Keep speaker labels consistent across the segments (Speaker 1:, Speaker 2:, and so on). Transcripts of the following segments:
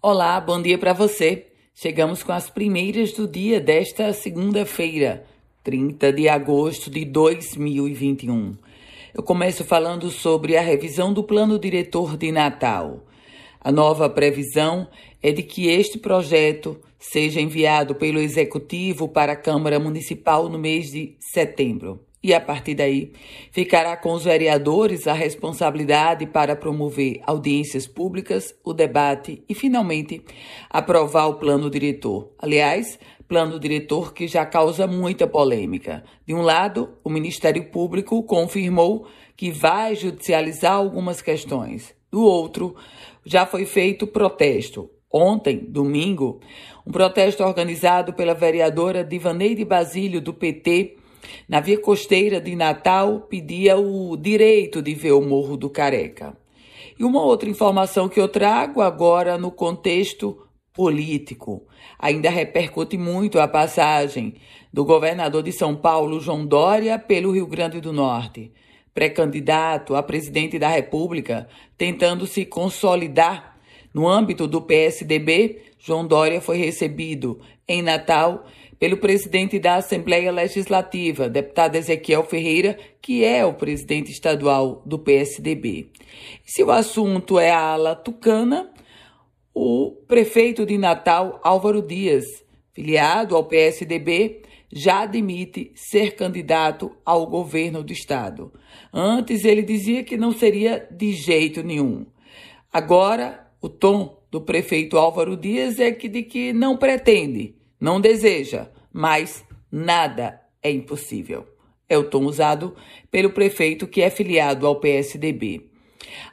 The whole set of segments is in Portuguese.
Speaker 1: Olá, bom dia para você. Chegamos com as primeiras do dia desta segunda-feira, 30 de agosto de 2021. Eu começo falando sobre a revisão do Plano Diretor de Natal. A nova previsão é de que este projeto seja enviado pelo Executivo para a Câmara Municipal no mês de setembro. E a partir daí, ficará com os vereadores a responsabilidade para promover audiências públicas, o debate e, finalmente, aprovar o plano diretor. Aliás, plano diretor que já causa muita polêmica. De um lado, o Ministério Público confirmou que vai judicializar algumas questões. Do outro, já foi feito protesto. Ontem, domingo, um protesto organizado pela vereadora Divaneide Basílio, do PT, na via costeira de Natal, pedia o direito de ver o Morro do Careca. E uma outra informação que eu trago agora no contexto político. Ainda repercute muito a passagem do governador de São Paulo, João Dória, pelo Rio Grande do Norte. Pré-candidato a presidente da República, tentando se consolidar no âmbito do PSDB, João Dória foi recebido em Natal pelo presidente da Assembleia Legislativa, deputado Ezequiel Ferreira, que é o presidente estadual do PSDB. Se o assunto é a ala tucana, o prefeito de Natal, Álvaro Dias, filiado ao PSDB, já admite ser candidato ao governo do estado. Antes ele dizia que não seria de jeito nenhum. Agora, o tom do prefeito Álvaro Dias é que de que não pretende não deseja, mas nada é impossível. É o tom usado pelo prefeito que é filiado ao PSDB.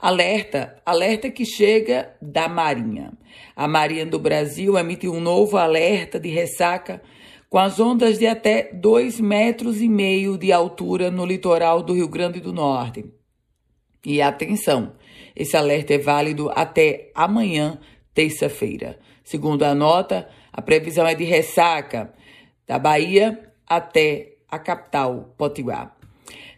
Speaker 1: Alerta, alerta que chega da Marinha. A Marinha do Brasil emitiu um novo alerta de ressaca com as ondas de até 2,5 metros e meio de altura no litoral do Rio Grande do Norte. E atenção, esse alerta é válido até amanhã, terça-feira. Segundo a nota, a previsão é de ressaca da Bahia até a capital, Potiguar.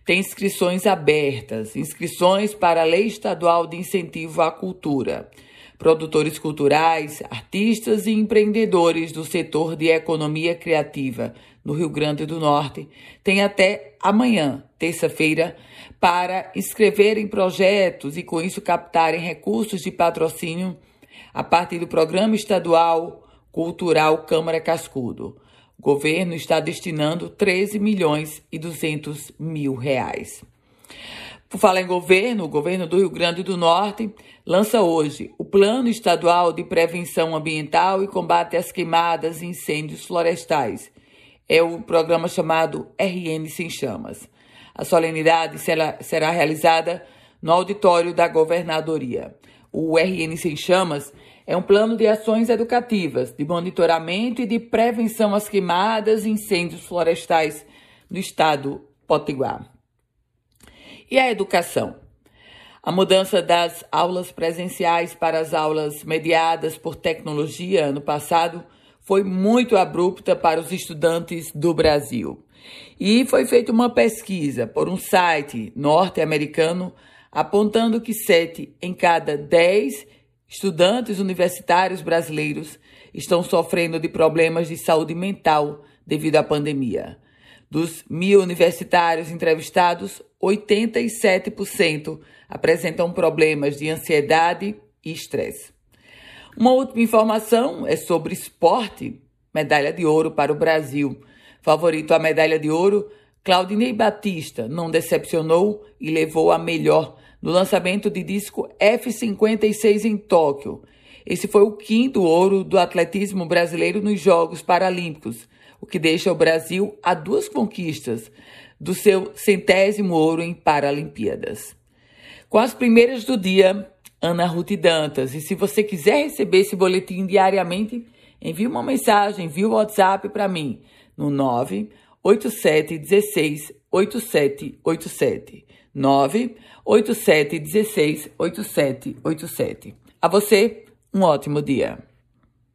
Speaker 1: Tem inscrições abertas, inscrições para a Lei Estadual de Incentivo à Cultura. Produtores culturais, artistas e empreendedores do setor de economia criativa no Rio Grande do Norte têm até amanhã, terça-feira, para inscreverem projetos e com isso captarem recursos de patrocínio a partir do Programa Estadual Cultural Câmara Cascudo. O governo está destinando 13 milhões e 200 mil reais. Por falar em governo, o governo do Rio Grande do Norte lança hoje o Plano Estadual de Prevenção Ambiental e Combate às Queimadas e Incêndios Florestais. É o programa chamado RN Sem Chamas. A solenidade será, será realizada no auditório da governadoria. O RN Sem Chamas é um plano de ações educativas, de monitoramento e de prevenção às queimadas e incêndios florestais no estado Potiguar. E a educação? A mudança das aulas presenciais para as aulas mediadas por tecnologia no passado foi muito abrupta para os estudantes do Brasil. E foi feita uma pesquisa por um site norte-americano apontando que sete em cada dez Estudantes universitários brasileiros estão sofrendo de problemas de saúde mental devido à pandemia. Dos mil universitários entrevistados, 87% apresentam problemas de ansiedade e estresse. Uma última informação é sobre esporte. Medalha de ouro para o Brasil. Favorito à medalha de ouro, Claudinei Batista não decepcionou e levou a melhor no lançamento de disco F56 em Tóquio. Esse foi o quinto ouro do atletismo brasileiro nos Jogos Paralímpicos, o que deixa o Brasil a duas conquistas do seu centésimo ouro em Paralimpíadas. Com as primeiras do dia, Ana Ruth Dantas. E se você quiser receber esse boletim diariamente, envie uma mensagem via WhatsApp para mim no 987 16 8787. 98716 8787. A você, um ótimo dia.